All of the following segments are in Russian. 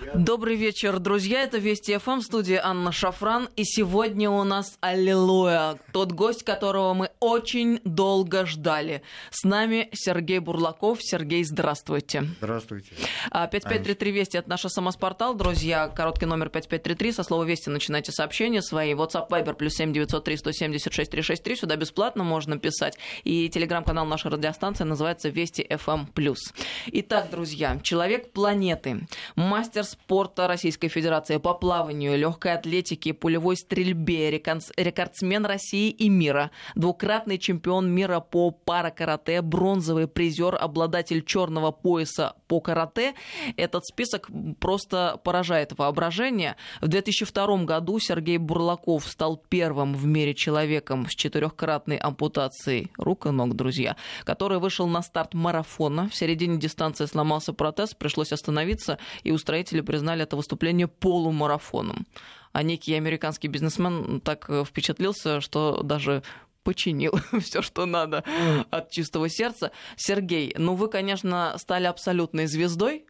Добрый вечер, друзья. Это Вести ФМ в студии Анна Шафран. И сегодня у нас Аллилуйя. Тот гость, которого мы очень долго ждали. С нами Сергей Бурлаков. Сергей, здравствуйте. Здравствуйте. 5533 Вести это наш СМС-портал. Друзья, короткий номер 5533. Со слова Вести начинайте сообщения свои. WhatsApp Viber плюс 7903 176 363. Сюда бесплатно можно писать. И телеграм-канал нашей радиостанции называется Вести ФМ плюс. Итак, друзья, человек планеты, мастер спорта Российской Федерации по плаванию, легкой атлетике, пулевой стрельбе, рекордсмен России и мира, двукратный чемпион мира по паракарате, бронзовый призер, обладатель черного пояса по карате. Этот список просто поражает воображение. В 2002 году Сергей Бурлаков стал первым в мире человеком с четырехкратной ампутацией рук и ног, друзья, который вышел на старт марафона. В середине дистанции сломался протез, пришлось остановиться, и устроители Исследователи признали это выступление полумарафоном. А некий американский бизнесмен так э, впечатлился, что даже починил все, что надо от чистого сердца. Сергей, ну вы, конечно, стали абсолютной звездой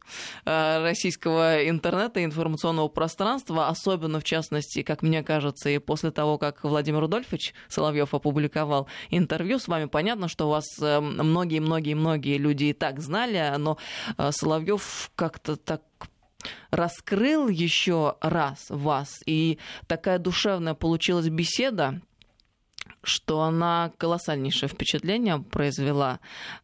э, российского интернета и информационного пространства, особенно, в частности, как мне кажется, и после того, как Владимир Рудольфович Соловьев опубликовал интервью с вами, понятно, что у вас многие-многие-многие э, люди и так знали, но Соловьев как-то так раскрыл еще раз вас, и такая душевная получилась беседа, что она колоссальнейшее впечатление произвела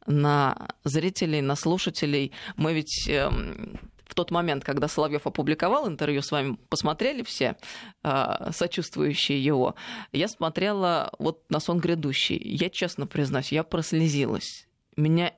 на зрителей, на слушателей. Мы ведь эм, в тот момент, когда Соловьев опубликовал интервью с вами, посмотрели все э, сочувствующие его. Я смотрела вот на сон грядущий. Я честно признаюсь, я прослезилась. Меня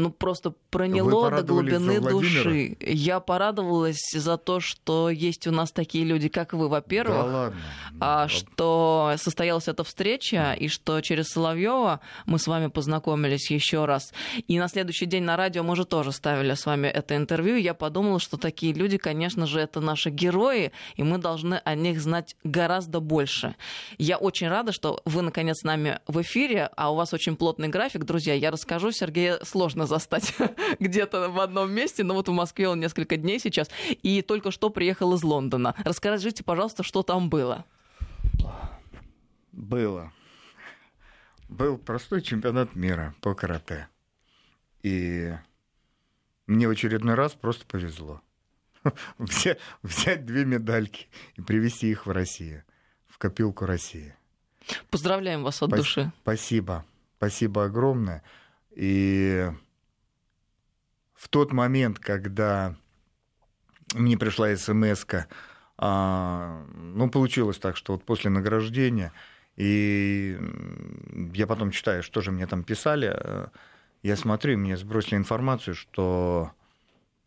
ну просто проняло до глубины души. Я порадовалась за то, что есть у нас такие люди, как вы, во-первых, да ладно. а, что состоялась эта встреча, и что через Соловьева мы с вами познакомились еще раз. И на следующий день на радио мы же тоже ставили с вами это интервью. И я подумала, что такие люди, конечно же, это наши герои, и мы должны о них знать гораздо больше. Я очень рада, что вы, наконец, с нами в эфире, а у вас очень плотный график. Друзья, я расскажу, Сергея сложно застать где-то в одном месте, но вот в Москве он несколько дней сейчас, и только что приехал из Лондона. Расскажите, пожалуйста, что там было? Было. Был простой чемпионат мира по карате. И мне в очередной раз просто повезло. Взять, две медальки и привезти их в Россию, в копилку России. Поздравляем вас от Спас- души. Спасибо. Спасибо огромное. И в тот момент, когда мне пришла смс а, ну, получилось так, что вот после награждения, и я потом читаю, что же мне там писали, э, я смотрю, мне сбросили информацию, что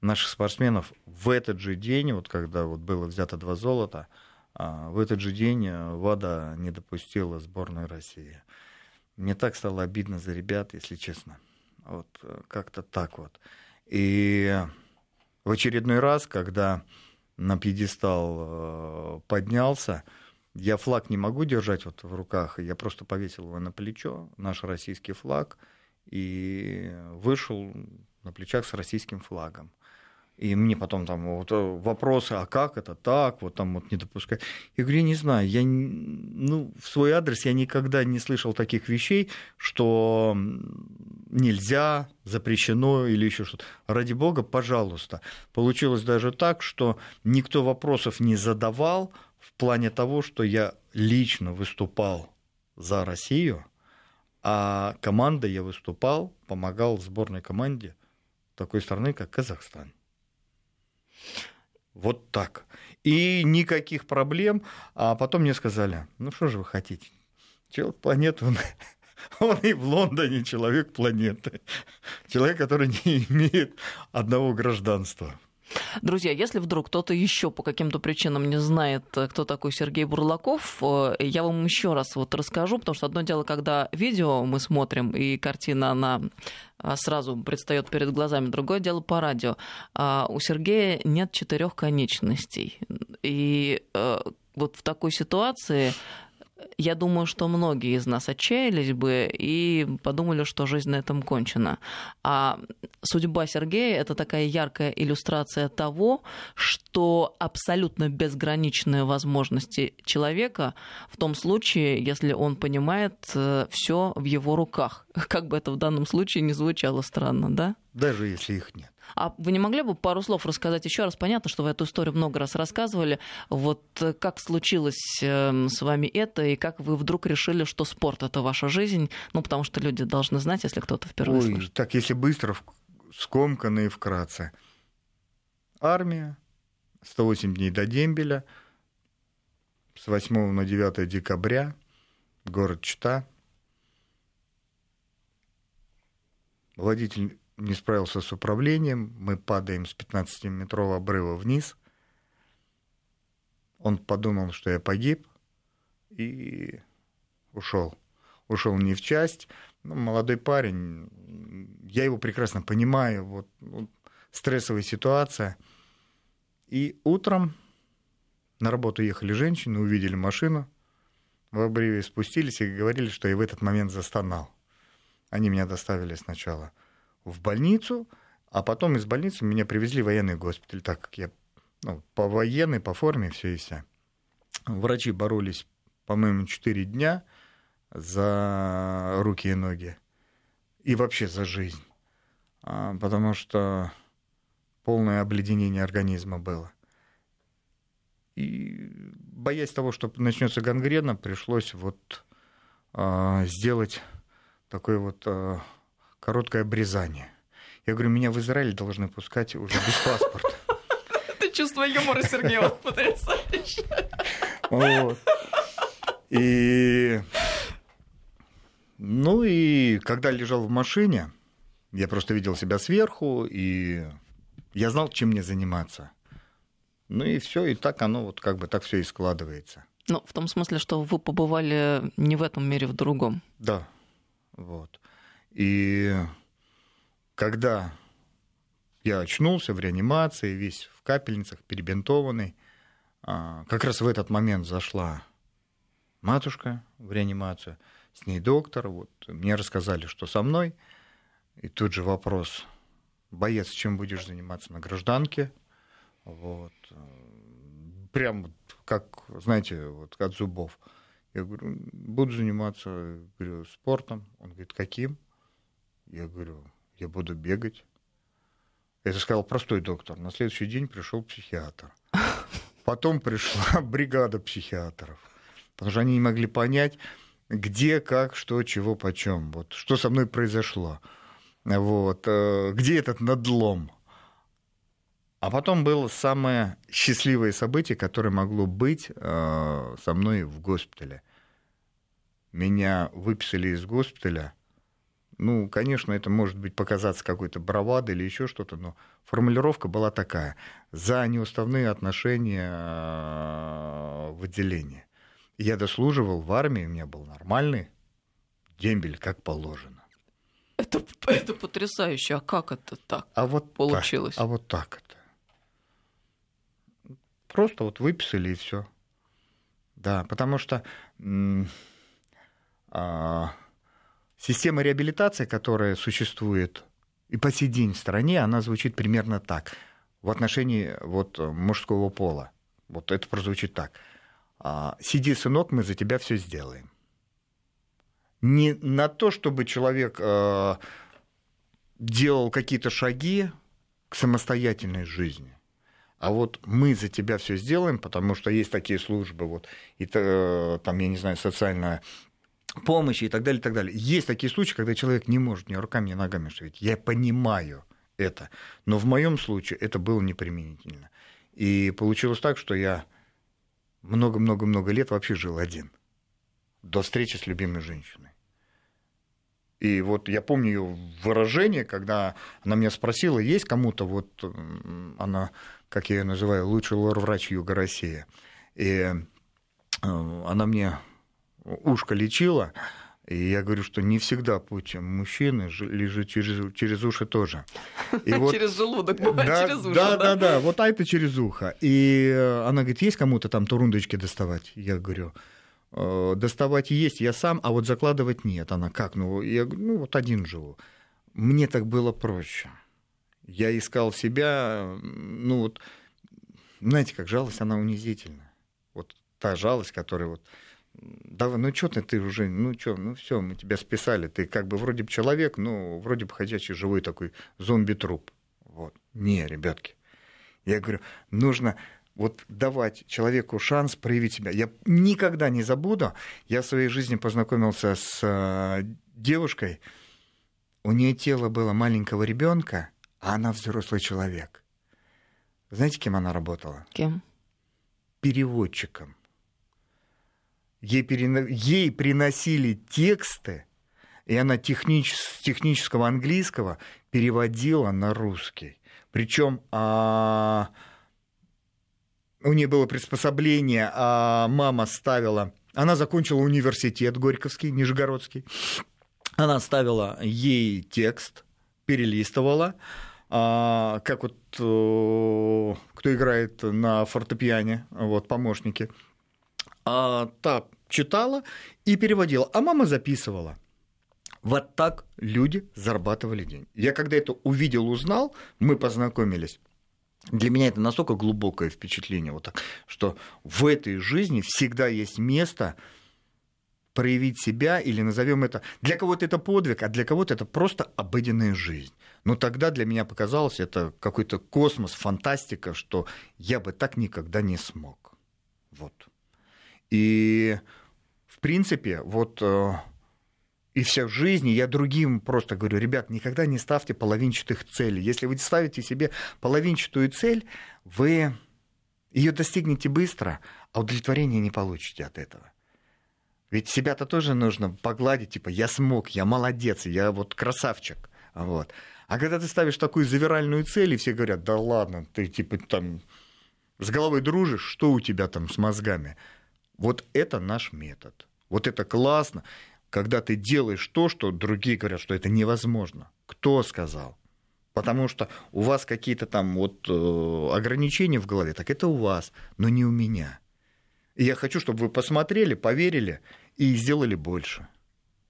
наших спортсменов в этот же день, вот когда вот было взято два золота, а, в этот же день ВАДА не допустила сборную России. Мне так стало обидно за ребят, если честно. Вот э, как-то так вот. И в очередной раз, когда на пьедестал э, поднялся, я флаг не могу держать вот в руках, я просто повесил его на плечо, наш российский флаг, и вышел на плечах с российским флагом. И мне потом там вот э, вопросы, а как это так, вот там вот не допускать. Я говорю, я не знаю, я, ну, в свой адрес я никогда не слышал таких вещей, что нельзя, запрещено или еще что-то. Ради бога, пожалуйста. Получилось даже так, что никто вопросов не задавал в плане того, что я лично выступал за Россию, а команда я выступал, помогал сборной команде такой страны, как Казахстан. Вот так. И никаких проблем. А потом мне сказали, ну что же вы хотите? Человек планеты, он, он и в Лондоне человек планеты. Человек, который не имеет одного гражданства. Друзья, если вдруг кто-то еще по каким-то причинам не знает, э, кто такой Сергей Бурлаков, э, я вам еще раз вот расскажу, потому что одно дело, когда видео мы смотрим, и картина, она э, сразу предстает перед глазами. Другое дело по радио. А у Сергея нет четырех конечностей. И вот в такой ситуации я думаю, что многие из нас отчаялись бы и подумали, что жизнь на этом кончена. А судьба Сергея — это такая яркая иллюстрация того, что абсолютно безграничные возможности человека в том случае, если он понимает э, все в его руках. Как бы это в данном случае не звучало странно, да? Даже если их нет. А вы не могли бы пару слов рассказать еще раз? Понятно, что вы эту историю много раз рассказывали. Вот э, как случилось эм, с вами это, и как вы вдруг решили, что спорт — это ваша жизнь? Ну, потому что люди должны знать, если кто-то впервые Ой, слышит. так, если быстро, скомканно и вкратце. Армия, 108 дней до дембеля, с 8 на 9 декабря, город Чита. Водитель не справился с управлением, мы падаем с 15-метрового обрыва вниз. Он подумал, что я погиб, и ушел. Ушел не в часть. Ну, молодой парень, я его прекрасно понимаю, вот, вот стрессовая ситуация. И утром на работу ехали женщины, увидели машину в обрыве, спустились и говорили, что я в этот момент застонал. Они меня доставили сначала в больницу, а потом из больницы меня привезли в военный госпиталь, так как я ну, по военной, по форме, все и вся. Врачи боролись, по-моему, 4 дня за руки и ноги и вообще за жизнь, а, потому что полное обледенение организма было. И боясь того, что начнется гангрена, пришлось вот э, сделать такое вот э, короткое обрезание. Я говорю, меня в Израиль должны пускать уже без паспорта. Это чувство юмора, Сергей, потрясающе. Вот. И... Ну и когда лежал в машине, я просто видел себя сверху, и я знал, чем мне заниматься. Ну и все, и так оно вот как бы так все и складывается. Ну, в том смысле, что вы побывали не в этом мире, в другом. Да, вот. И когда я очнулся в реанимации, весь в капельницах, перебинтованный, а, как раз в этот момент зашла матушка в реанимацию, с ней доктор, вот, мне рассказали, что со мной, и тут же вопрос, боец, чем будешь заниматься на гражданке, вот. Прям как, знаете, вот от зубов. Я говорю, буду заниматься говорю, спортом. Он говорит, каким? Я говорю, я буду бегать. Это сказал простой доктор. На следующий день пришел психиатр. Потом пришла бригада психиатров. Потому что они не могли понять, где, как, что, чего, почем. Вот, что со мной произошло. Вот, э, где этот надлом. А потом было самое счастливое событие, которое могло быть э, со мной в госпитале. Меня выписали из госпиталя. Ну, конечно, это может быть показаться какой-то бравадой или еще что-то, но формулировка была такая. За неуставные отношения э, в отделении. Я дослуживал в армии, у меня был нормальный дембель, как положено. Это, это потрясающе. А как это так а вот получилось? Так, а вот так это. Просто вот выписали и все. Да, потому что а, система реабилитации, которая существует и по сей день в стране, она звучит примерно так. В отношении вот, мужского пола. Вот это прозвучит так. А, Сиди, сынок, мы за тебя все сделаем. Не на то, чтобы человек э, делал какие-то шаги к самостоятельной жизни, а вот мы за тебя все сделаем, потому что есть такие службы, вот, и там, я не знаю, социальная помощь и так далее, и так далее. Есть такие случаи, когда человек не может ни руками, ни ногами шевелить. Я понимаю это, но в моем случае это было неприменительно. И получилось так, что я много-много-много лет вообще жил один. До встречи с любимой женщиной. И вот я помню ее выражение, когда она меня спросила, есть кому-то, вот она как я ее называю, лучший лор-врач Юга России. И э, она мне ушко лечила, и я говорю, что не всегда путь мужчины лежит через, через уши тоже. И вот, через желудок, бывает да, через уши. Да, да, да, да, вот а это через ухо. И она говорит, есть кому-то там турундочки доставать? Я говорю, э, доставать есть я сам, а вот закладывать нет. Она как? Ну, я говорю, ну вот один живу. Мне так было проще. Я искал себя, ну вот, знаете, как жалость, она унизительна. Вот та жалость, которая вот давай, ну что ты, ты уже, ну что, ну все, мы тебя списали, ты как бы вроде бы человек, ну вроде бы ходячий живой такой зомби-труп. Вот. Не, ребятки, я говорю, нужно вот давать человеку шанс проявить себя. Я никогда не забуду, я в своей жизни познакомился с э, девушкой, у нее тело было маленького ребенка, а она взрослый человек. Знаете, кем она работала? Кем? Переводчиком. Ей, перено... Ей приносили тексты, и она технич... с технического английского переводила на русский. Причем а... у нее было приспособление, а мама ставила... Она закончила университет Горьковский, Нижегородский. Она ставила ей текст, перелистывала, а, как вот кто играет на фортепиане, вот помощники – а та читала и переводила, а мама записывала. Вот так люди зарабатывали деньги. Я когда это увидел, узнал, мы познакомились. Для меня это настолько глубокое впечатление, вот так, что в этой жизни всегда есть место проявить себя, или назовем это, для кого-то это подвиг, а для кого-то это просто обыденная жизнь. Но тогда для меня показалось это какой-то космос, фантастика, что я бы так никогда не смог. Вот. И, в принципе, вот э, и вся в жизни, я другим просто говорю, ребят, никогда не ставьте половинчатых целей. Если вы ставите себе половинчатую цель, вы ее достигнете быстро, а удовлетворения не получите от этого. Ведь себя-то тоже нужно погладить, типа, я смог, я молодец, я вот красавчик. Вот. А когда ты ставишь такую завиральную цель, и все говорят, да ладно, ты типа там с головой дружишь, что у тебя там с мозгами? Вот это наш метод. Вот это классно, когда ты делаешь то, что другие говорят, что это невозможно. Кто сказал? Потому что у вас какие-то там вот э, ограничения в голове, так это у вас, но не у меня. И я хочу, чтобы вы посмотрели, поверили и сделали больше.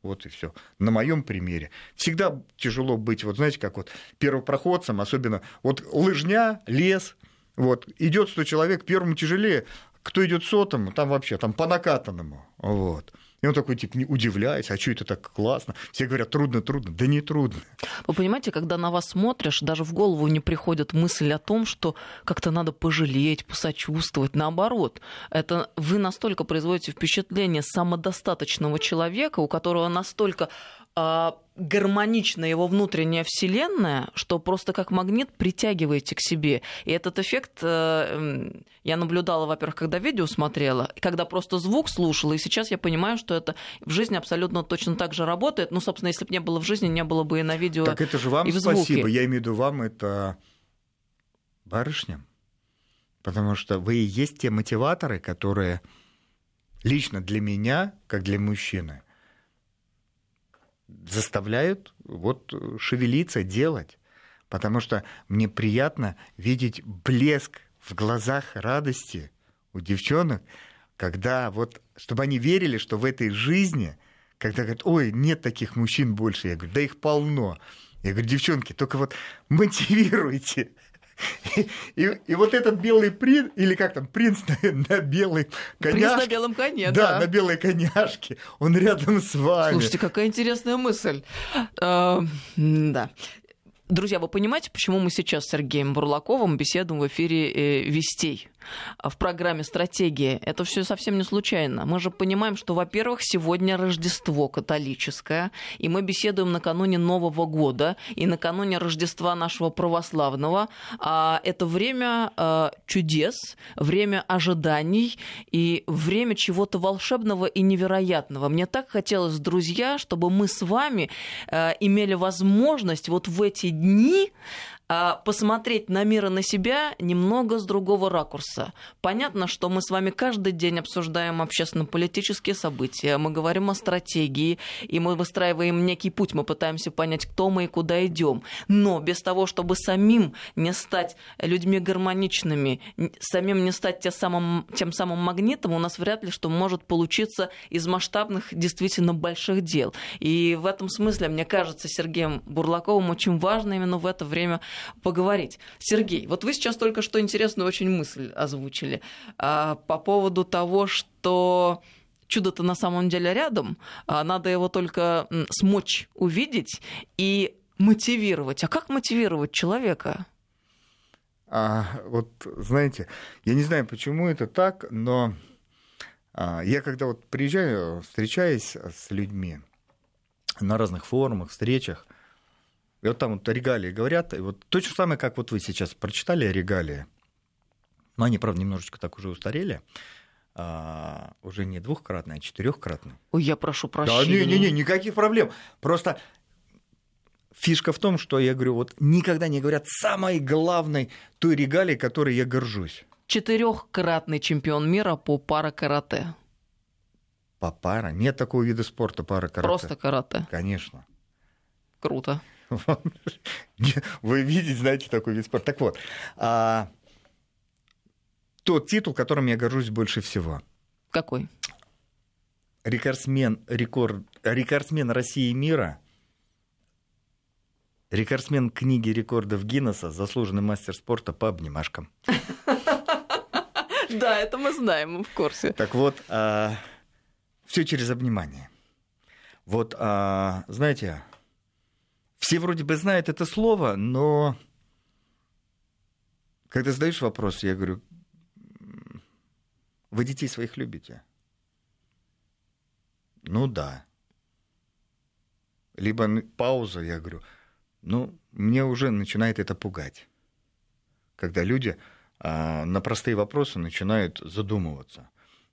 Вот и все. На моем примере. Всегда тяжело быть, вот знаете, как вот первопроходцем, особенно вот лыжня, лес, вот, идет 100 человек, первому тяжелее, кто идет сотому, там вообще, там по накатанному. Вот. И он такой, типа, не удивляясь, а что это так классно? Все говорят, трудно, трудно. Да не трудно. Вы понимаете, когда на вас смотришь, даже в голову не приходит мысль о том, что как-то надо пожалеть, посочувствовать. Наоборот, это вы настолько производите впечатление самодостаточного человека, у которого настолько гармонична его внутренняя вселенная, что просто как магнит притягиваете к себе. И этот эффект э, я наблюдала, во-первых, когда видео смотрела, когда просто звук слушала, и сейчас я понимаю, что это в жизни абсолютно точно так же работает. Ну, собственно, если бы не было в жизни, не было бы и на видео. Так это же вам спасибо. Я имею в виду вам, это барышням. Потому что вы и есть те мотиваторы, которые лично для меня, как для мужчины, заставляют вот шевелиться, делать. Потому что мне приятно видеть блеск в глазах радости у девчонок, когда вот, чтобы они верили, что в этой жизни, когда говорят, ой, нет таких мужчин больше, я говорю, да их полно. Я говорю, девчонки, только вот мотивируйте, и, и вот этот белый принц, или как там, принц на, на белой коняшке. Принц на белом коне, да. Да, на белой коняшке. Он рядом с вами. Слушайте, какая интересная мысль. Э, да. Друзья, вы понимаете, почему мы сейчас с Сергеем Бурлаковым беседуем в эфире э, «Вестей»? В программе «Стратегия». Это все совсем не случайно. Мы же понимаем, что, во-первых, сегодня Рождество католическое, и мы беседуем накануне Нового года и накануне Рождества нашего православного. А это время а, чудес, время ожиданий и время чего-то волшебного и невероятного. Мне так хотелось, друзья, чтобы мы с вами а, имели возможность вот в эти дни посмотреть на мир и на себя немного с другого ракурса. Понятно, что мы с вами каждый день обсуждаем общественно-политические события, мы говорим о стратегии, и мы выстраиваем некий путь, мы пытаемся понять, кто мы и куда идем. Но без того, чтобы самим не стать людьми гармоничными, самим не стать тем самым, тем самым магнитом, у нас вряд ли что может получиться из масштабных, действительно больших дел. И в этом смысле, мне кажется, Сергеем Бурлаковым очень важно именно в это время поговорить. Сергей, вот вы сейчас только что интересную очень мысль озвучили а, по поводу того, что чудо-то на самом деле рядом, а надо его только смочь увидеть и мотивировать. А как мотивировать человека? А, вот, знаете, я не знаю, почему это так, но а, я когда вот приезжаю, встречаюсь с людьми на разных форумах, встречах, и вот там вот регалии говорят, и вот то же самое, как вот вы сейчас прочитали регалии, но они, правда, немножечко так уже устарели, а, уже не двухкратные, а четырехкратные. Ой, я прошу прощения. Да, не-не-не, никаких проблем. Просто фишка в том, что я говорю, вот никогда не говорят самой главной той регалии, которой я горжусь. Четырехкратный чемпион мира по пара-карате. По пара? Нет такого вида спорта пара-карате. Просто карате. Конечно. Круто. Вы видите, знаете, такой вид спорта. Так вот, а, тот титул, которым я горжусь больше всего. Какой? Рекордсмен, рекорд, рекордсмен России и мира, рекордсмен книги рекордов Гиннесса, заслуженный мастер спорта по обнимашкам. Да, это мы знаем, мы в курсе. Так вот, а, все через обнимание. Вот, а, знаете, все вроде бы знают это слово, но когда задаешь вопрос, я говорю, вы детей своих любите? Ну да. Либо пауза, я говорю, ну, мне уже начинает это пугать. Когда люди а, на простые вопросы начинают задумываться.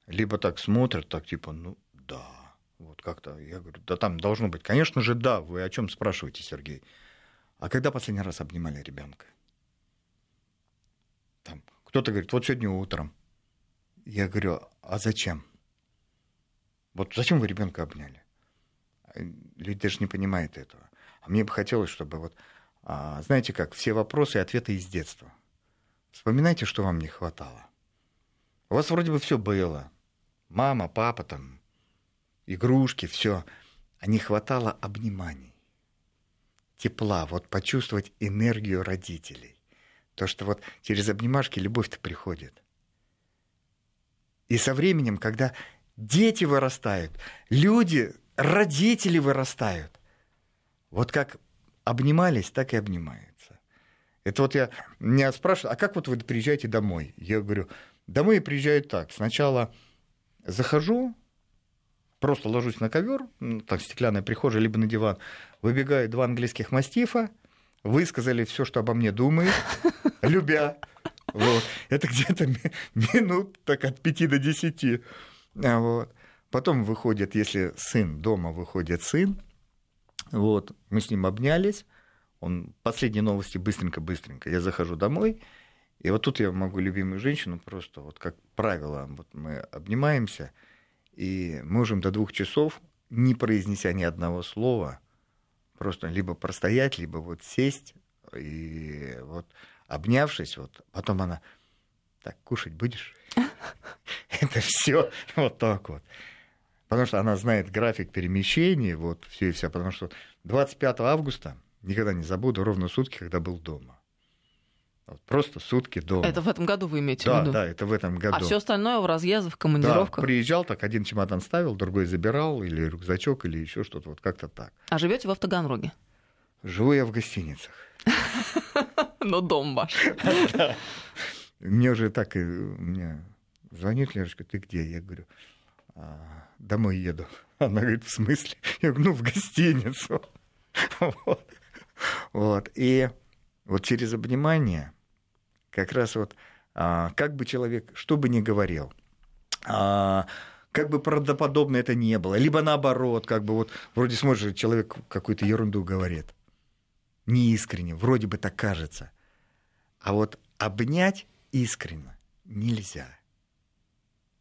Либо так смотрят, так типа, ну да, вот как-то, я говорю, да там должно быть. Конечно же, да, вы о чем спрашиваете, Сергей? А когда последний раз обнимали ребенка? Там, кто-то говорит, вот сегодня утром. Я говорю, а зачем? Вот зачем вы ребенка обняли? Люди даже не понимают этого. А мне бы хотелось, чтобы вот, а, знаете как, все вопросы и ответы из детства. Вспоминайте, что вам не хватало. У вас вроде бы все было. Мама, папа, там, игрушки, все. А не хватало обниманий, тепла, вот почувствовать энергию родителей. То, что вот через обнимашки любовь-то приходит. И со временем, когда дети вырастают, люди, родители вырастают, вот как обнимались, так и обнимаются. Это вот я меня спрашивают, а как вот вы приезжаете домой? Я говорю, домой я приезжаю так. Сначала захожу, просто ложусь на ковер, так, стеклянная прихожая, либо на диван, выбегают два английских мастифа, высказали все, что обо мне думают, любя. Вот. Это где-то минут так от пяти до десяти. А вот. Потом выходит, если сын дома выходит сын, вот, мы с ним обнялись, он последние новости быстренько-быстренько. Я захожу домой, и вот тут я могу любимую женщину просто, вот как правило, вот мы обнимаемся – и можем до двух часов, не произнеся ни одного слова, просто либо простоять, либо вот сесть и вот обнявшись, вот потом она так кушать будешь? Это все вот так вот. Потому что она знает график перемещений, вот все и вся. Потому что 25 августа, никогда не забуду, ровно сутки, когда был дома. Просто сутки дома. Это в этом году вы имеете да, в виду? Да, это в этом году. А все остальное в разъездах, в командировках? Да, приезжал, так один чемодан ставил, другой забирал, или рюкзачок, или еще что-то, вот как-то так. А живете в Автоганроге? Живу я в гостиницах. Но дом ваш. Мне уже так, мне звонит Лерочка, ты где? Я говорю, «А, домой еду. Она говорит, в смысле? Я говорю, ну, в гостиницу. Вот. И вот через обнимание как раз вот, а, как бы человек, что бы ни говорил, а, как бы правдоподобно это не было, либо наоборот, как бы вот вроде смотришь, человек какую-то ерунду говорит, неискренне, вроде бы так кажется. А вот обнять искренне нельзя.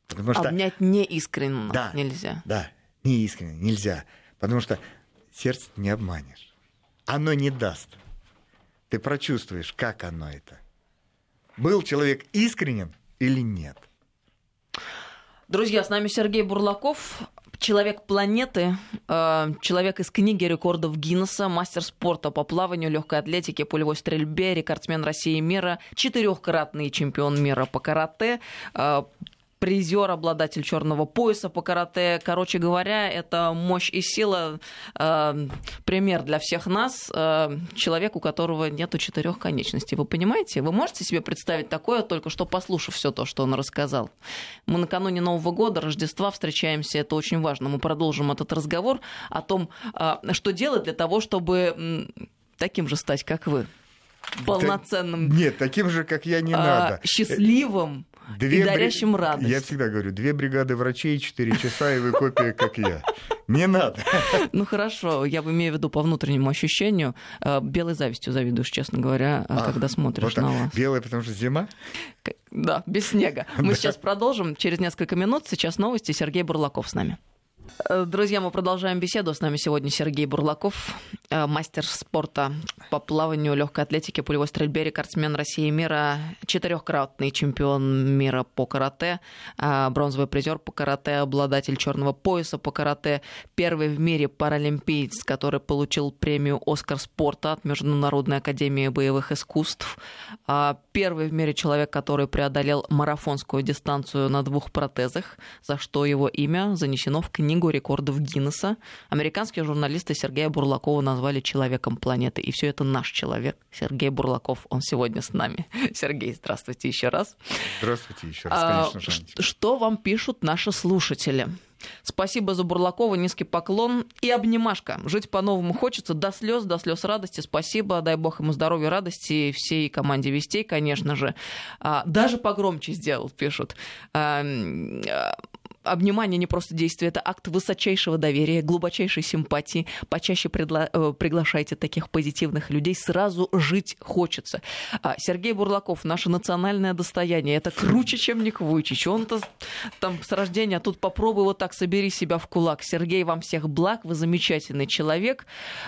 Потому что... Обнять не искренне да, нельзя. Да, не искренне нельзя. Потому что сердце не обманешь. Оно не даст. Ты прочувствуешь, как оно это. Был человек искренен или нет. Друзья, с нами Сергей Бурлаков, человек планеты, э, человек из книги рекордов Гиннесса, мастер спорта по плаванию, легкой атлетике, пулевой стрельбе, рекордсмен России и мира, четырехкратный чемпион мира по карате, э, призер, обладатель черного пояса по карате. Короче говоря, это мощь и сила. Э, пример для всех нас. Э, человек, у которого нету четырех конечностей. Вы понимаете? Вы можете себе представить такое, только что послушав все то, что он рассказал. Мы накануне Нового года, Рождества встречаемся. Это очень важно. Мы продолжим этот разговор о том, э, что делать для того, чтобы таким же стать, как вы полноценным. Нет, таким же, как я, не а, надо. Счастливым Две и дарящим бри... радость. Я всегда говорю, две бригады врачей, четыре часа, и вы копия, как я. Не надо. Ну хорошо, я имею в виду по внутреннему ощущению. Э, белой завистью завидуешь, честно говоря, э, а, когда смотришь вот на вас. Белая, потому что зима? Да, без снега. Мы сейчас продолжим через несколько минут. Сейчас новости. Сергей Бурлаков с нами. Э, друзья, мы продолжаем беседу. С нами сегодня Сергей Бурлаков, э, мастер спорта по плаванию, легкой атлетике, пулевой стрельбе, рекордсмен России и мира, четырехкратный чемпион мира по карате, э, бронзовый призер по карате, обладатель черного пояса по карате, первый в мире паралимпиец, который получил премию «Оскар спорта» от Международной академии боевых искусств, первый в мире человек, который преодолел марафонскую дистанцию на двух протезах, за что его имя занесено в книгу книгу рекордов Гиннесса. Американские журналисты Сергея Бурлакова назвали человеком планеты. И все это наш человек, Сергей Бурлаков. Он сегодня с нами. Сергей, здравствуйте еще раз. Здравствуйте еще раз, конечно же. А, что вам пишут наши слушатели? Спасибо за Бурлакова, низкий поклон и обнимашка. Жить по-новому хочется, до слез, до слез радости. Спасибо, дай бог ему здоровья, радости всей команде Вестей, конечно же. А, даже погромче сделал, пишут. А, обнимание не просто действие, это акт высочайшего доверия, глубочайшей симпатии. Почаще предла- э, приглашайте таких позитивных людей, сразу жить хочется. А, Сергей Бурлаков, наше национальное достояние, это круче, чем Ник Вуйчич. Он-то там с рождения, а тут попробуй вот так собери себя в кулак. Сергей, вам всех благ, вы замечательный человек.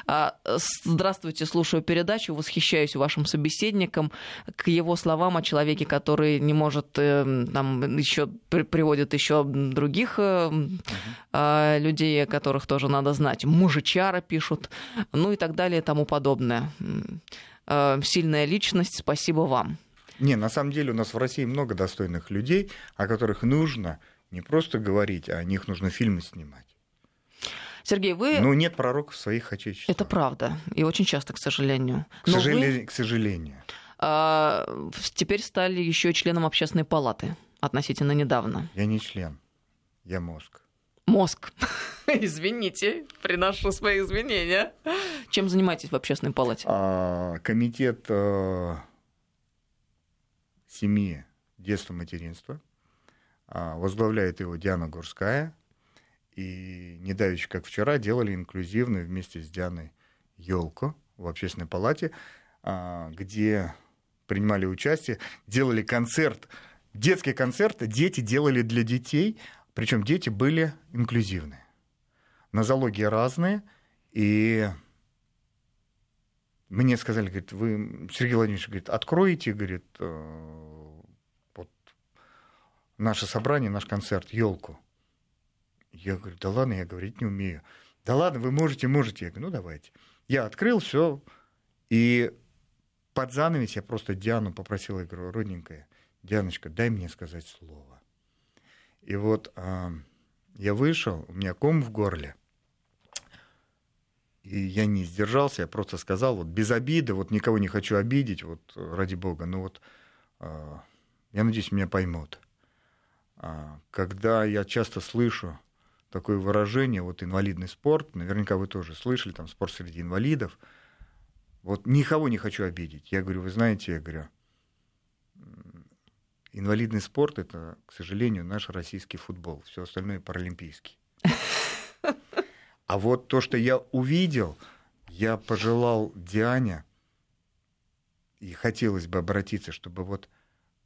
А, здравствуйте, слушаю передачу, восхищаюсь вашим собеседником. К его словам о человеке, который не может, э, там еще приводит еще других э, людей, которых тоже надо знать. Мужичара пишут, ну и так далее и тому подобное. Э, сильная личность, спасибо вам. Не, на самом деле у нас в России много достойных людей, о которых нужно не просто говорить, а о них нужно фильмы снимать. Сергей, вы... Ну, нет пророков своих отечеств. Это правда. И очень часто, к сожалению. К, сожалению, вы... к сожалению. А, теперь стали еще членом общественной палаты относительно недавно. Я не член. Я мозг. Мозг. Извините, приношу свои извинения. Чем занимаетесь в общественной палате? А, комитет а, семьи, детства, материнства. А, возглавляет его Диана Гурская. И не давеча, как вчера, делали инклюзивную вместе с Дианой елку в общественной палате, а, где принимали участие, делали концерт, детский концерт, дети делали для детей, причем дети были инклюзивные. Нозологии разные, и мне сказали, говорит, вы, Сергей Владимирович, говорит, откроете, говорит, э, вот наше собрание, наш концерт, елку. Я говорю, да ладно, я говорить не умею. Да ладно, вы можете, можете. Я говорю, ну давайте. Я открыл все, и под занавес я просто Диану попросил, я говорю, родненькая, Дианочка, дай мне сказать слово. И вот а, я вышел, у меня ком в горле. И я не сдержался, я просто сказал, вот без обиды, вот никого не хочу обидеть, вот ради бога, ну вот а, я надеюсь, меня поймут. А, когда я часто слышу такое выражение, вот инвалидный спорт, наверняка вы тоже слышали, там спорт среди инвалидов, вот никого не хочу обидеть. Я говорю, вы знаете, я говорю, инвалидный спорт это, к сожалению, наш российский футбол, все остальное паралимпийский. А вот то, что я увидел, я пожелал Диане и хотелось бы обратиться, чтобы вот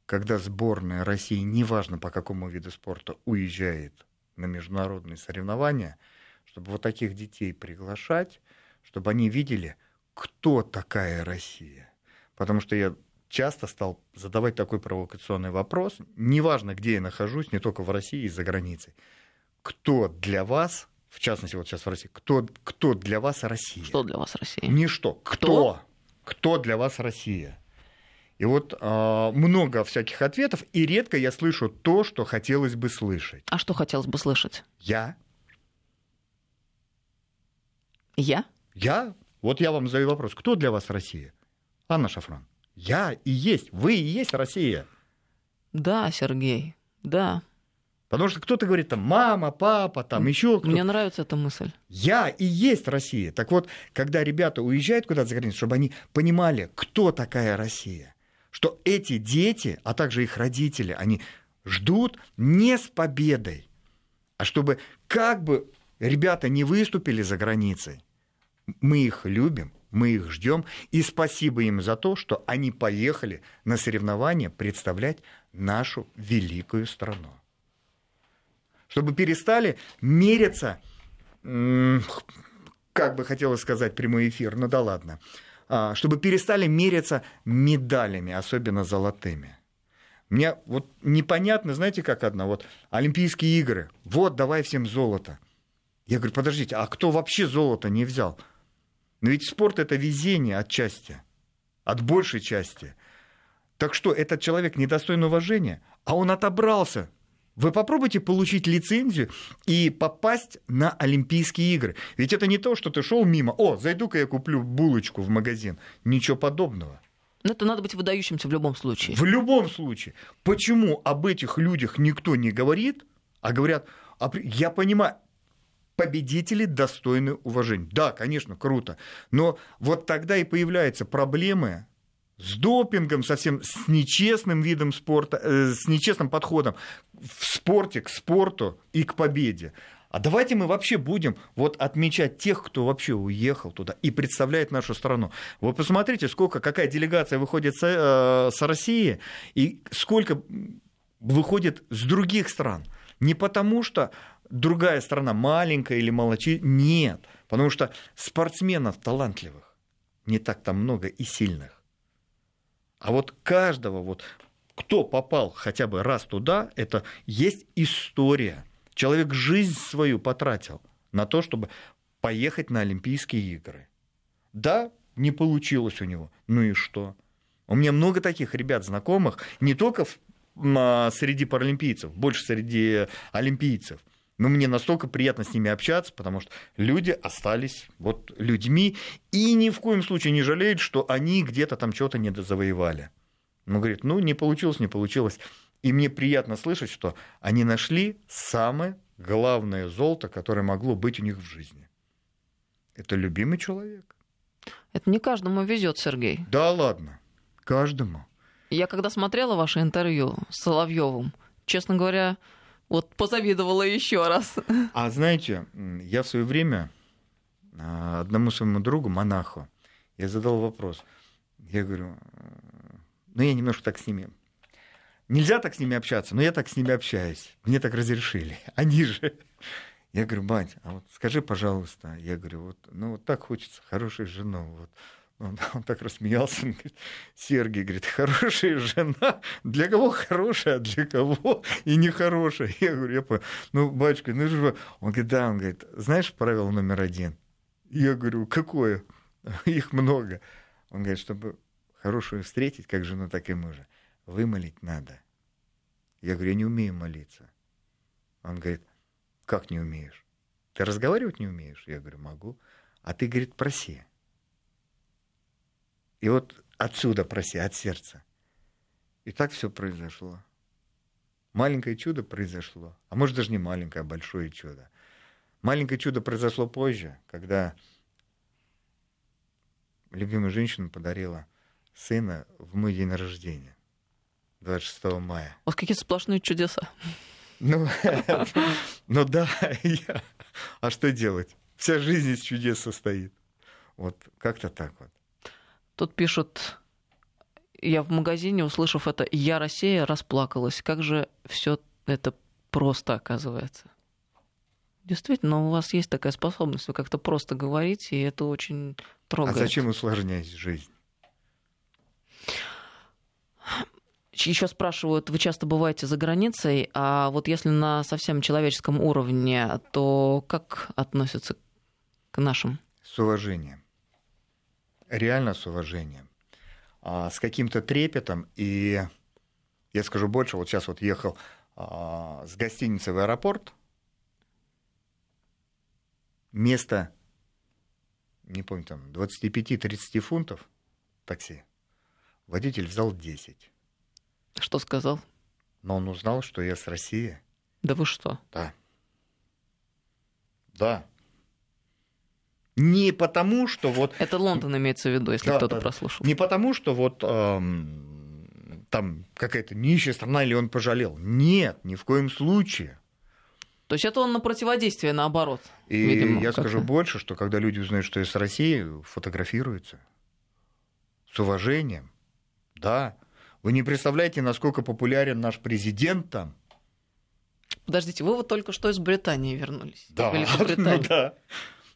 когда сборная России, неважно по какому виду спорта, уезжает на международные соревнования, чтобы вот таких детей приглашать, чтобы они видели, кто такая Россия. Потому что я часто стал задавать такой провокационный вопрос, неважно, где я нахожусь, не только в России и за границей, кто для вас, в частности, вот сейчас в России, кто, кто для вас Россия? Что для вас Россия? Не что, кто? Кто, для вас Россия? И вот э, много всяких ответов, и редко я слышу то, что хотелось бы слышать. А что хотелось бы слышать? Я. Я? Я? Вот я вам задаю вопрос. Кто для вас Россия? Анна Шафран. Я и есть. Вы и есть Россия. Да, Сергей, да. Потому что кто-то говорит там мама, папа, там еще кто-то. Мне нравится эта мысль. Я и есть Россия. Так вот, когда ребята уезжают куда-то за границу, чтобы они понимали, кто такая Россия, что эти дети, а также их родители, они ждут не с победой, а чтобы как бы ребята не выступили за границей, мы их любим, мы их ждем, и спасибо им за то, что они поехали на соревнования представлять нашу великую страну. Чтобы перестали мериться, как бы хотелось сказать прямой эфир, ну да ладно, а, чтобы перестали мериться медалями, особенно золотыми. Мне вот непонятно, знаете, как одна, вот Олимпийские игры, вот давай всем золото. Я говорю, подождите, а кто вообще золото не взял? Но ведь спорт это везение отчасти, от большей части. Так что этот человек недостоин уважения, а он отобрался. Вы попробуйте получить лицензию и попасть на Олимпийские игры. Ведь это не то, что ты шел мимо. О, зайду-ка я куплю булочку в магазин. Ничего подобного. Но это надо быть выдающимся в любом случае. В любом случае. Почему об этих людях никто не говорит, а говорят, я понимаю, победители достойны уважения. Да, конечно, круто. Но вот тогда и появляются проблемы с допингом, совсем с нечестным видом спорта, э, с нечестным подходом в спорте к спорту и к победе. А давайте мы вообще будем вот отмечать тех, кто вообще уехал туда и представляет нашу страну. Вы посмотрите, сколько, какая делегация выходит с, э, с России и сколько выходит с других стран. Не потому что другая страна маленькая или молочи. Нет. Потому что спортсменов талантливых не так-то много и сильных. А вот каждого, вот, кто попал хотя бы раз туда, это есть история. Человек жизнь свою потратил на то, чтобы поехать на Олимпийские игры. Да, не получилось у него. Ну и что? У меня много таких ребят знакомых, не только в, а, среди паралимпийцев, больше среди олимпийцев – но мне настолько приятно с ними общаться, потому что люди остались вот людьми и ни в коем случае не жалеют, что они где-то там что-то не завоевали. Он говорит, ну, не получилось, не получилось. И мне приятно слышать, что они нашли самое главное золото, которое могло быть у них в жизни. Это любимый человек. Это не каждому везет, Сергей. Да ладно, каждому. Я когда смотрела ваше интервью с Соловьевым, честно говоря, вот позавидовала еще раз. А знаете, я в свое время а, одному своему другу, монаху, я задал вопрос. Я говорю, ну я немножко так с ними... Нельзя так с ними общаться, но я так с ними общаюсь. Мне так разрешили. Они же... Я говорю, бать, а вот скажи, пожалуйста, я говорю, вот, ну вот так хочется хорошую жену, вот, он, он так рассмеялся, он говорит, Сергей, говорит, хорошая жена, для кого хорошая, а для кого и нехорошая. Я говорю, я понял, ну, батюшка, ну же, он говорит, да, он говорит, знаешь правило номер один? Я говорю, какое? Их много. Он говорит, чтобы хорошую встретить, как жену, так и мужа, вымолить надо. Я говорю, я не умею молиться. Он говорит, как не умеешь? Ты разговаривать не умеешь? Я говорю, могу. А ты, говорит, проси. И вот отсюда проси, от сердца. И так все произошло. Маленькое чудо произошло. А может даже не маленькое, а большое чудо. Маленькое чудо произошло позже, когда любимая женщина подарила сына в мой день рождения, 26 мая. Вас какие сплошные чудеса. Ну, ну да, я. а что делать? Вся жизнь из чудес состоит. Вот как-то так вот. Тут пишут, я в магазине, услышав это «Я Россия», расплакалась. Как же все это просто оказывается. Действительно, у вас есть такая способность, вы как-то просто говорите, и это очень трогает. А зачем усложнять жизнь? Еще спрашивают, вы часто бываете за границей, а вот если на совсем человеческом уровне, то как относятся к нашим? С уважением. Реально с уважением. А, с каким-то трепетом. И я скажу больше, вот сейчас вот ехал а, с гостиницы в аэропорт, место, не помню, там 25-30 фунтов такси, водитель взял 10. Что сказал? Но он узнал, что я с России. Да вы что? Да. Да. Не потому, что вот... Это Лондон имеется в виду, если да, кто-то да. прослушал. Не потому, что вот эм, там какая-то нищая страна или он пожалел. Нет, ни в коем случае. То есть это он на противодействие, наоборот. И видимо, я скажу больше, что когда люди узнают, что я с России, фотографируются с уважением. Да, вы не представляете, насколько популярен наш президент там. Подождите, вы вот только что из Британии вернулись. Да, ну да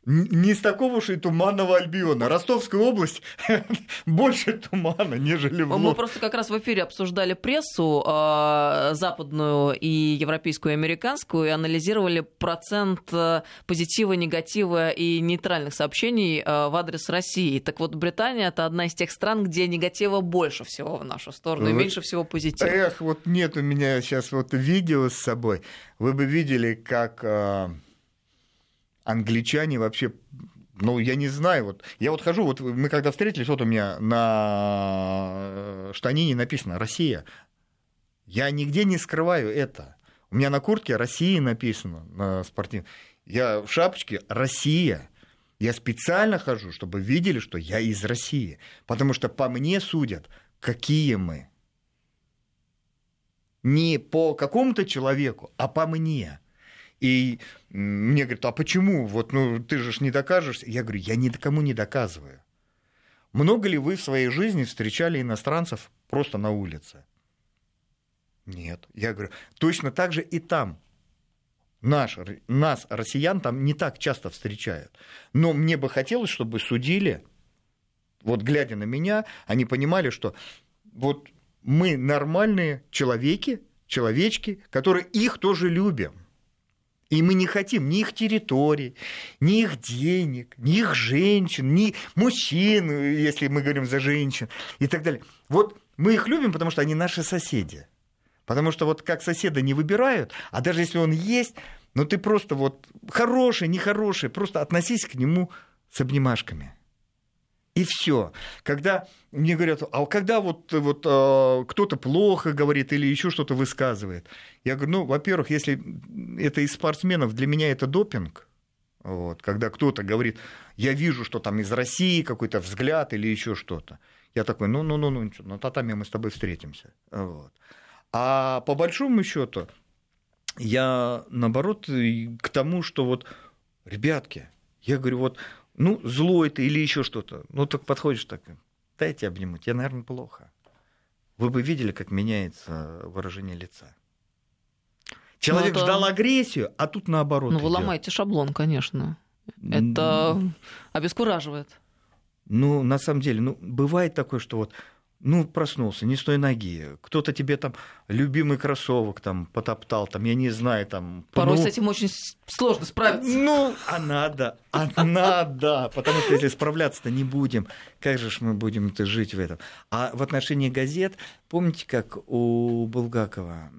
не с такого уж и туманного Альбиона. Ростовская область больше тумана, нежели в Мы просто как раз в эфире обсуждали прессу э, западную и европейскую, и американскую, и анализировали процент э, позитива, негатива и нейтральных сообщений э, в адрес России. Так вот, Британия это одна из тех стран, где негатива больше всего в нашу сторону и меньше всего позитива. Эх, вот нет у меня сейчас вот видео с собой. Вы бы видели, как англичане вообще ну, я не знаю, вот я вот хожу, вот мы когда встретились, вот у меня на штанине написано «Россия». Я нигде не скрываю это. У меня на куртке «Россия» написано на спортивном. Я в шапочке «Россия». Я специально хожу, чтобы видели, что я из России. Потому что по мне судят, какие мы. Не по какому-то человеку, а по мне. И мне говорят, а почему? Вот, ну, ты же не докажешь. Я говорю, я никому не доказываю. Много ли вы в своей жизни встречали иностранцев просто на улице? Нет. Я говорю, точно так же и там. Наш, нас, россиян, там не так часто встречают. Но мне бы хотелось, чтобы судили, вот глядя на меня, они понимали, что вот мы нормальные человеки, человечки, которые их тоже любим. И мы не хотим ни их территорий, ни их денег, ни их женщин, ни мужчин, если мы говорим за женщин и так далее. Вот мы их любим, потому что они наши соседи. Потому что вот как соседа не выбирают, а даже если он есть, ну ты просто вот хороший, нехороший, просто относись к нему с обнимашками. И все. Когда мне говорят, а когда вот, вот э, кто-то плохо говорит или еще что-то высказывает, я говорю, ну, во-первых, если это из спортсменов, для меня это допинг. Вот, когда кто-то говорит, я вижу, что там из России какой-то взгляд или еще что-то. Я такой, ну, ну, ну, ну, на татами мы с тобой встретимся. Вот. А по большому счету, я наоборот к тому, что вот, ребятки, я говорю, вот ну, злой ты или еще что-то. Ну, так подходишь так, дайте обниму, тебе, наверное, плохо. Вы бы видели, как меняется выражение лица. Человек ну, это... ждал агрессию, а тут наоборот. Ну, вы идет. ломаете шаблон, конечно. Это обескураживает. Ну, на самом деле, ну, бывает такое, что вот ну, проснулся, не с той ноги. Кто-то тебе там любимый кроссовок там потоптал, там, я не знаю, там... Порой ну, с этим очень сложно справиться. Ну, а надо, а надо, потому что если справляться-то не будем, как же ж мы будем это жить в этом? А в отношении газет, помните, как у Булгакова,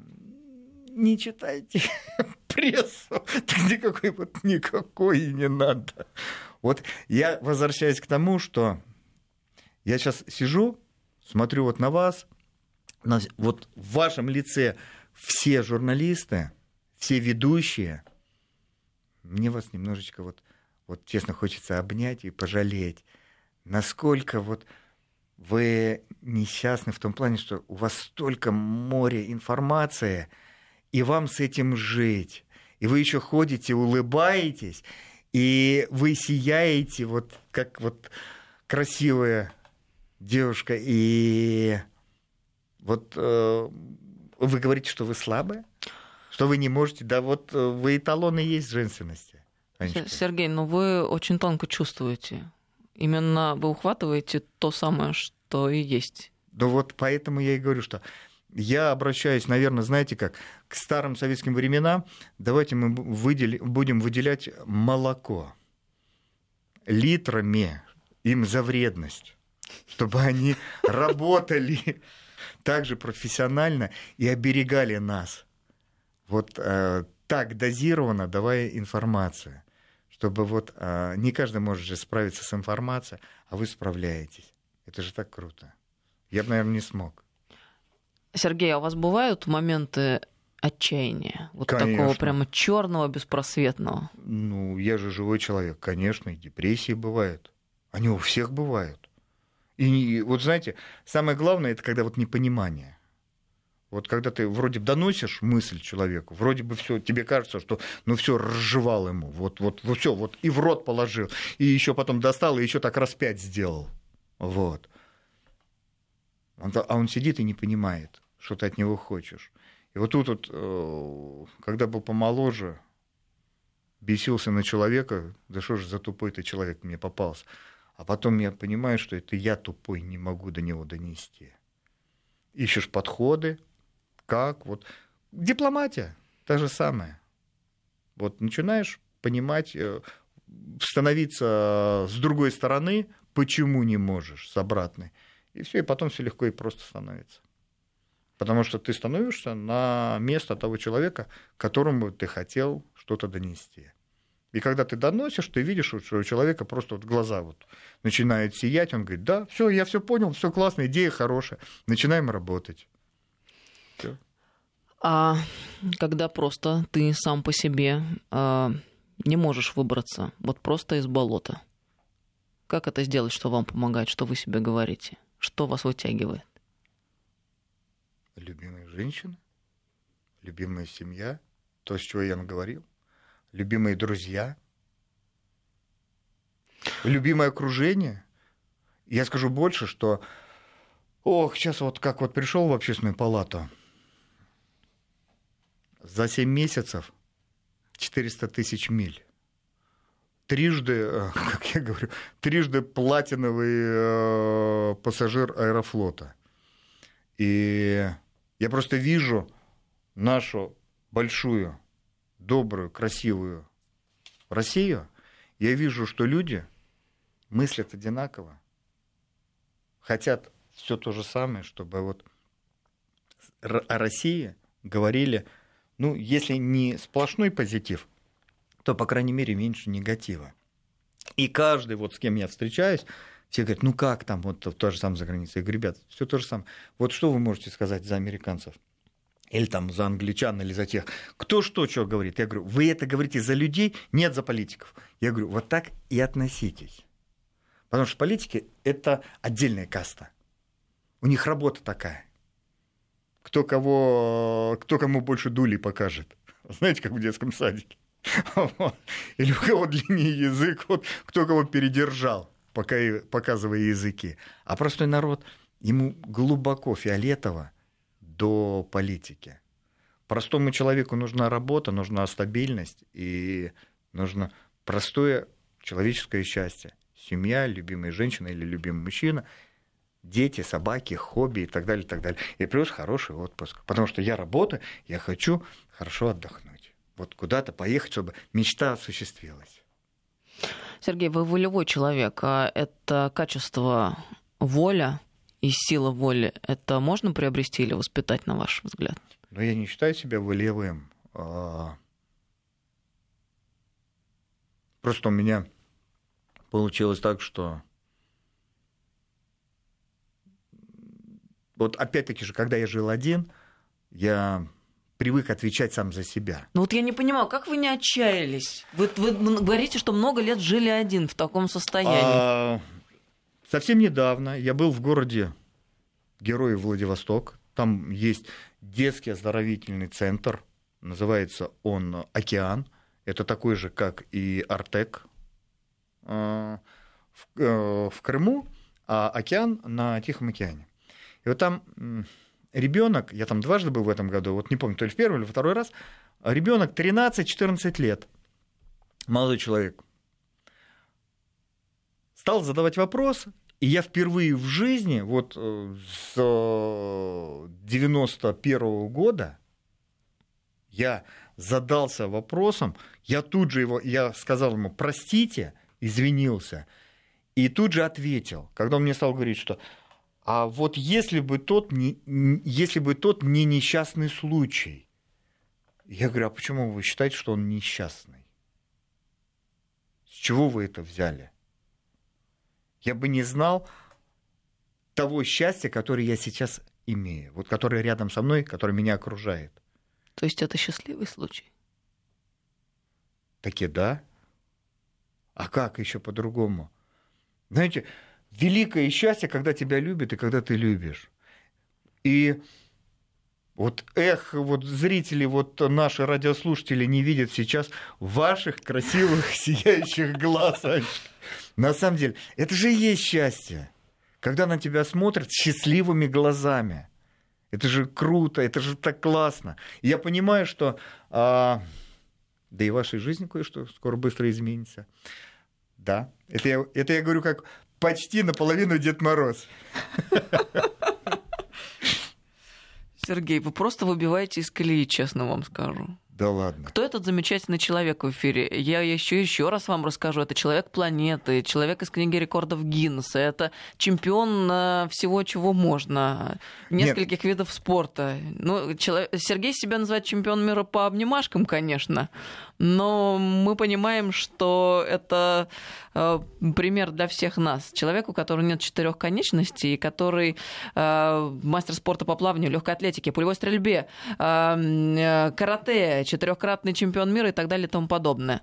не читайте прессу, так никакой вот никакой не надо. Вот я возвращаюсь к тому, что я сейчас сижу, смотрю вот на вас, на, вот в вашем лице все журналисты, все ведущие, мне вас немножечко вот, вот честно хочется обнять и пожалеть, насколько вот вы несчастны в том плане, что у вас столько море информации, и вам с этим жить. И вы еще ходите, улыбаетесь, и вы сияете, вот как вот красивая девушка, и Вот э, вы говорите, что вы слабые, что вы не можете, да вот э, вы эталоны есть женственности. Анечка. Сергей, ну вы очень тонко чувствуете. Именно вы ухватываете то самое, что и есть. Ну вот поэтому я и говорю, что я обращаюсь, наверное, знаете как, к старым советским временам. Давайте мы выдели, будем выделять молоко литрами им за вредность, чтобы они работали так же профессионально и оберегали нас. Вот э, так дозированно давая информацию, чтобы вот э, не каждый может же справиться с информацией, а вы справляетесь. Это же так круто. Я бы, наверное, не смог. Сергей, а у вас бывают моменты отчаяния? Вот конечно. такого прямо черного, беспросветного? Ну, я же живой человек, конечно, и депрессии бывают. Они у всех бывают. И вот знаете, самое главное это когда вот непонимание. Вот когда ты вроде доносишь мысль человеку, вроде бы все, тебе кажется, что ну все разжевал ему, вот вот вот все, вот и в рот положил, и еще потом достал и еще так раз пять сделал, вот. А он сидит и не понимает, что ты от него хочешь. И вот тут вот, э, когда был помоложе, бесился на человека, да что же за тупой ты человек мне попался. А потом я понимаю, что это я тупой, не могу до него донести. Ищешь подходы, как, вот. Дипломатия, та же самая. Вот начинаешь понимать, э, становиться с другой стороны, почему не можешь, с обратной. И все, и потом все легко и просто становится. Потому что ты становишься на место того человека, которому ты хотел что-то донести. И когда ты доносишь, ты видишь, что у человека просто вот глаза вот начинают сиять, он говорит, да, все, я все понял, все классно, идея хорошая, начинаем работать. Всё. А когда просто ты сам по себе а, не можешь выбраться, вот просто из болота, как это сделать, что вам помогает, что вы себе говорите, что вас вытягивает? Любимая женщина, любимая семья, то, с чего я наговорил любимые друзья, любимое окружение. Я скажу больше, что, ох, сейчас вот как вот пришел в общественную палату, за 7 месяцев 400 тысяч миль. Трижды, э, как я говорю, трижды платиновый э, пассажир аэрофлота. И я просто вижу нашу большую добрую, красивую Россию, я вижу, что люди мыслят одинаково, хотят все то же самое, чтобы вот о России говорили, ну, если не сплошной позитив, то, по крайней мере, меньше негатива. И каждый, вот с кем я встречаюсь, все говорят, ну как там, вот то же самое за границей. Я говорю, ребят, все то же самое. Вот что вы можете сказать за американцев? Или там за англичан, или за тех. Кто что, что говорит? Я говорю, вы это говорите за людей, нет за политиков. Я говорю, вот так и относитесь. Потому что политики – это отдельная каста. У них работа такая. Кто, кого, кто кому больше дули покажет. Знаете, как в детском садике. Или у кого длиннее язык, вот, кто кого передержал, пока, показывая языки. А простой народ, ему глубоко фиолетово – до политики. Простому человеку нужна работа, нужна стабильность и нужно простое человеческое счастье. Семья, любимая женщина или любимый мужчина, дети, собаки, хобби и так далее, и так далее. И плюс хороший отпуск. Потому что я работаю, я хочу хорошо отдохнуть. Вот куда-то поехать, чтобы мечта осуществилась. Сергей, вы волевой человек, а это качество воля, и сила воли, это можно приобрести или воспитать, на ваш взгляд? Ну, я не считаю себя волевым. А, просто у меня получилось так, что вот опять-таки же, когда я жил один, я привык отвечать сам за себя. Ну вот я не понимаю, как вы не отчаялись? Вы, вы говорите, что много лет жили один в таком состоянии. А, Совсем недавно я был в городе Герой Владивосток. Там есть детский оздоровительный центр. Называется он «Океан». Это такой же, как и «Артек» э, в Крыму, а «Океан» на Тихом океане. И вот там ребенок, я там дважды был в этом году, вот не помню, то ли в первый или второй раз, ребенок 13-14 лет, молодой человек, стал задавать вопрос, и я впервые в жизни, вот э, с 91 -го года, я задался вопросом, я тут же его, я сказал ему, простите, извинился, и тут же ответил, когда он мне стал говорить, что а вот если бы тот если бы тот не несчастный случай, я говорю, а почему вы считаете, что он несчастный? С чего вы это взяли? Я бы не знал того счастья, которое я сейчас имею, вот которое рядом со мной, которое меня окружает. То есть это счастливый случай? Таки да. А как еще по-другому? Знаете, великое счастье, когда тебя любят и когда ты любишь. И вот эх, вот зрители, вот наши радиослушатели не видят сейчас ваших красивых сияющих глаз. На самом деле, это же и есть счастье, когда на тебя смотрят счастливыми глазами. Это же круто, это же так классно. Я понимаю, что а, да и вашей жизни кое-что скоро быстро изменится. Да, это я, это я говорю как почти наполовину Дед Мороз. Сергей, вы просто выбиваете из колеи, честно вам скажу. Да ладно. Кто этот замечательный человек в эфире? Я еще еще раз вам расскажу. Это человек планеты, человек из книги рекордов Гиннесса. Это чемпион всего, чего можно. Нескольких Нет. видов спорта. Ну, человек... Сергей себя называет чемпион мира по обнимашкам, конечно но мы понимаем, что это э, пример для всех нас. Человеку, у которого нет четырех конечностей, который э, мастер спорта по плаванию, легкой атлетике, пулевой стрельбе, э, карате, четырехкратный чемпион мира и так далее и тому подобное.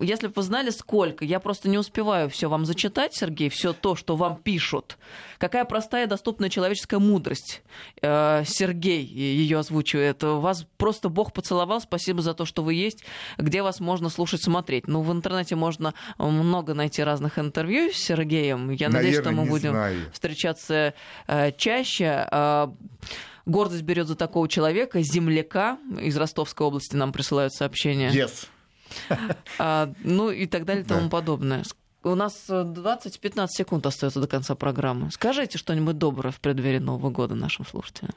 Если бы вы знали, сколько, я просто не успеваю все вам зачитать, Сергей, все то, что вам пишут. Какая простая и доступная человеческая мудрость. Сергей ее озвучивает. Вас просто Бог поцеловал. Спасибо за то, что вы есть где вас можно слушать, смотреть. Ну, в интернете можно много найти разных интервью с Сергеем. Я Наверное, надеюсь, что мы будем знаю. встречаться э, чаще. Гордость берет за такого человека, земляка из Ростовской области нам присылают сообщения. Yes. А, ну и так далее и тому да. подобное. У нас 20-15 секунд остается до конца программы. Скажите что-нибудь доброе в преддверии Нового года нашим слушателям.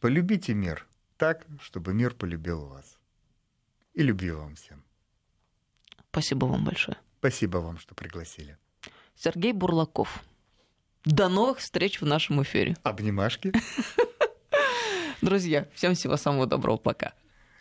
Полюбите мир так, чтобы мир полюбил вас и любви вам всем. Спасибо вам большое. Спасибо вам, что пригласили. Сергей Бурлаков. До новых встреч в нашем эфире. Обнимашки. Друзья, всем всего самого доброго. Пока.